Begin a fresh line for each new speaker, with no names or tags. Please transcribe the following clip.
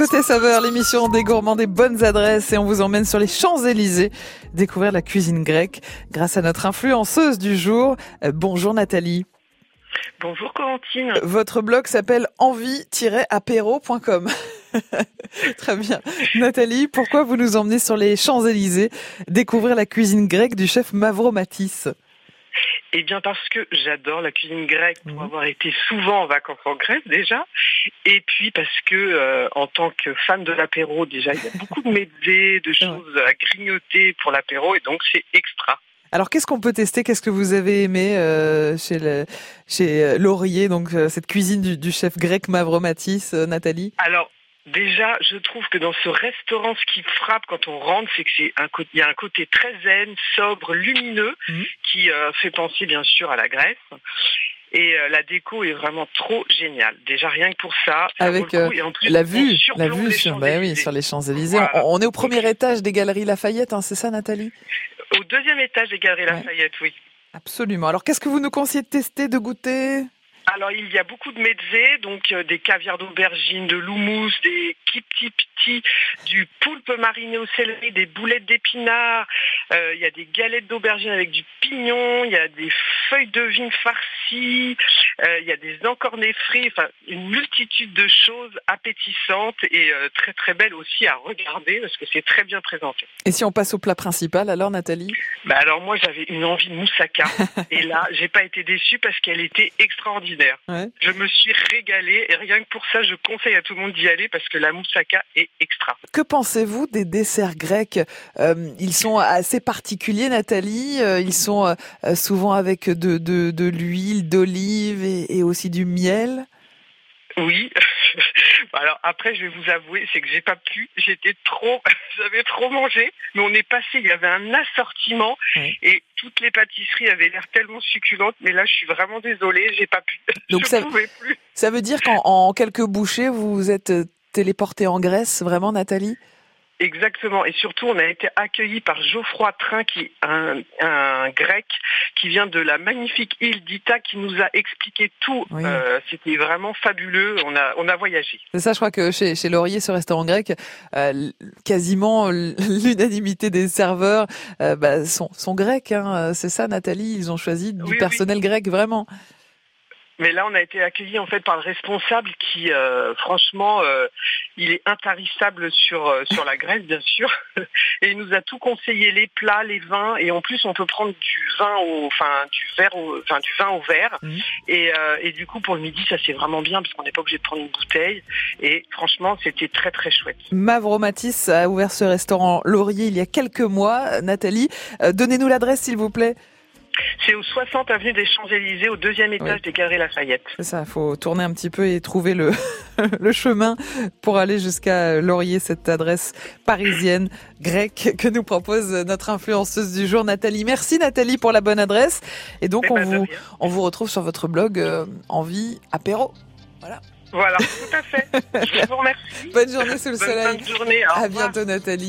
Côté saveur, l'émission des gourmands des bonnes adresses et on vous emmène sur les Champs-Élysées découvrir la cuisine grecque grâce à notre influenceuse du jour. Euh, bonjour Nathalie.
Bonjour Corentine.
Votre blog s'appelle envie-apéro.com. Très bien. Nathalie, pourquoi vous nous emmenez sur les Champs-Élysées découvrir la cuisine grecque du chef Mavromatis?
Eh bien parce que j'adore la cuisine grecque pour mhm. avoir été souvent en vacances en Grèce déjà, et puis parce que euh, en tant que fan de l'apéro déjà il y a beaucoup de médés, de choses à grignoter pour l'apéro et donc c'est extra.
Alors qu'est-ce qu'on peut tester? Qu'est-ce que vous avez aimé euh, chez le, chez euh, Laurier, donc cette cuisine du, du chef grec Mavromatis, Nathalie?
Alors Déjà, je trouve que dans ce restaurant, ce qui frappe quand on rentre, c'est que c'est un côté, il y a un côté très zen, sobre, lumineux, mhm. qui euh, fait penser bien sûr à la Grèce. Et euh, la déco est vraiment trop géniale. Déjà rien que pour ça.
Avec euh, la vue, la vue sur, bah oui, sur les Champs Élysées. On, est au premier étage des Galeries Lafayette, hein, c'est ça, Nathalie?
Au deuxième étage des Galeries Lafayette, oui.
Absolument. Alors qu'est-ce que vous nous conseillez de tester, de goûter?
Alors il y a beaucoup de mezzés, donc euh, des caviars d'aubergine, de l'houmous, des kipti piti, du poulpe mariné au céleri, des boulettes d'épinards, euh, il y a des galettes d'aubergine avec du pignon, il y a des feuilles de vigne farcies, euh, il y a des encornets frits, enfin une multitude de choses appétissantes et très très belles aussi à regarder parce que c'est très bien présenté.
Et si on passe au plat principal alors Nathalie?
Bah alors moi j'avais une envie de moussaka et là j'ai pas été déçue parce qu'elle était extraordinaire. Je me suis régalée et rien que pour ça, je conseille à tout le monde d'y aller parce que la moussaka est extra.
Que pensez-vous des desserts grecs? Euh, Ils sont assez particuliers, Nathalie. Euh, ils sont euh, souvent avec de, de, l'huile d'olive et, aussi du miel?
Oui. Alors après, je vais vous avouer, c'est que j'ai pas pu. J'étais trop, j'avais trop mangé. Mais on est passé. Il y avait un assortiment et toutes les pâtisseries avaient l'air tellement succulentes. Mais là, je suis vraiment désolée, j'ai pas pu.
Donc
je
ça,
pouvais plus.
Ça veut dire qu'en quelques bouchées, vous vous êtes téléporté en Grèce, vraiment, Nathalie?
Exactement. Et surtout, on a été accueillis par Geoffroy Train, qui est un, grec qui vient de la magnifique île d'Ita, qui nous a expliqué tout. Euh, c'était vraiment fabuleux. On a, on a voyagé.
C'est ça, je crois que chez, chez Laurier, ce restaurant grec, euh, quasiment l'unanimité des serveurs euh, bah, sont, sont grecs. Hein. C'est ça, Nathalie? Ils ont choisi du personnel grec, vraiment?
Mais là, on a été accueillis en fait par le responsable qui, euh, franchement, euh, il est intarissable sur euh, sur la Grèce, bien sûr, et il nous a tout conseillé, les plats, les vins, et en plus, on peut prendre du vin au, enfin du verre, au, enfin du vin au verre, mmh. et, et du coup, pour le midi, ça c'est vraiment bien parce qu'on n'est pas obligé de prendre une bouteille, et franchement, c'était très très chouette.
Mavromatis a ouvert ce restaurant Laurier il y a quelques mois. Nathalie, donnez-nous l'adresse, s'il vous plaît.
C'est au 60 avenue des Champs-Élysées, au deuxième étage des Galeries Lafayette.
C'est ça, il faut tourner un petit peu et trouver le, le chemin pour aller jusqu'à Laurier, cette adresse parisienne grecque que nous propose notre influenceuse du jour, Nathalie. Merci Nathalie pour la bonne adresse. Et donc eh on, ben, vous, on vous retrouve sur votre blog euh, Envie Apéro.
Voilà. Voilà, tout à fait. Je vous remercie.
Bonne journée sous le soleil.
Bonne journée.
à bientôt Nathalie.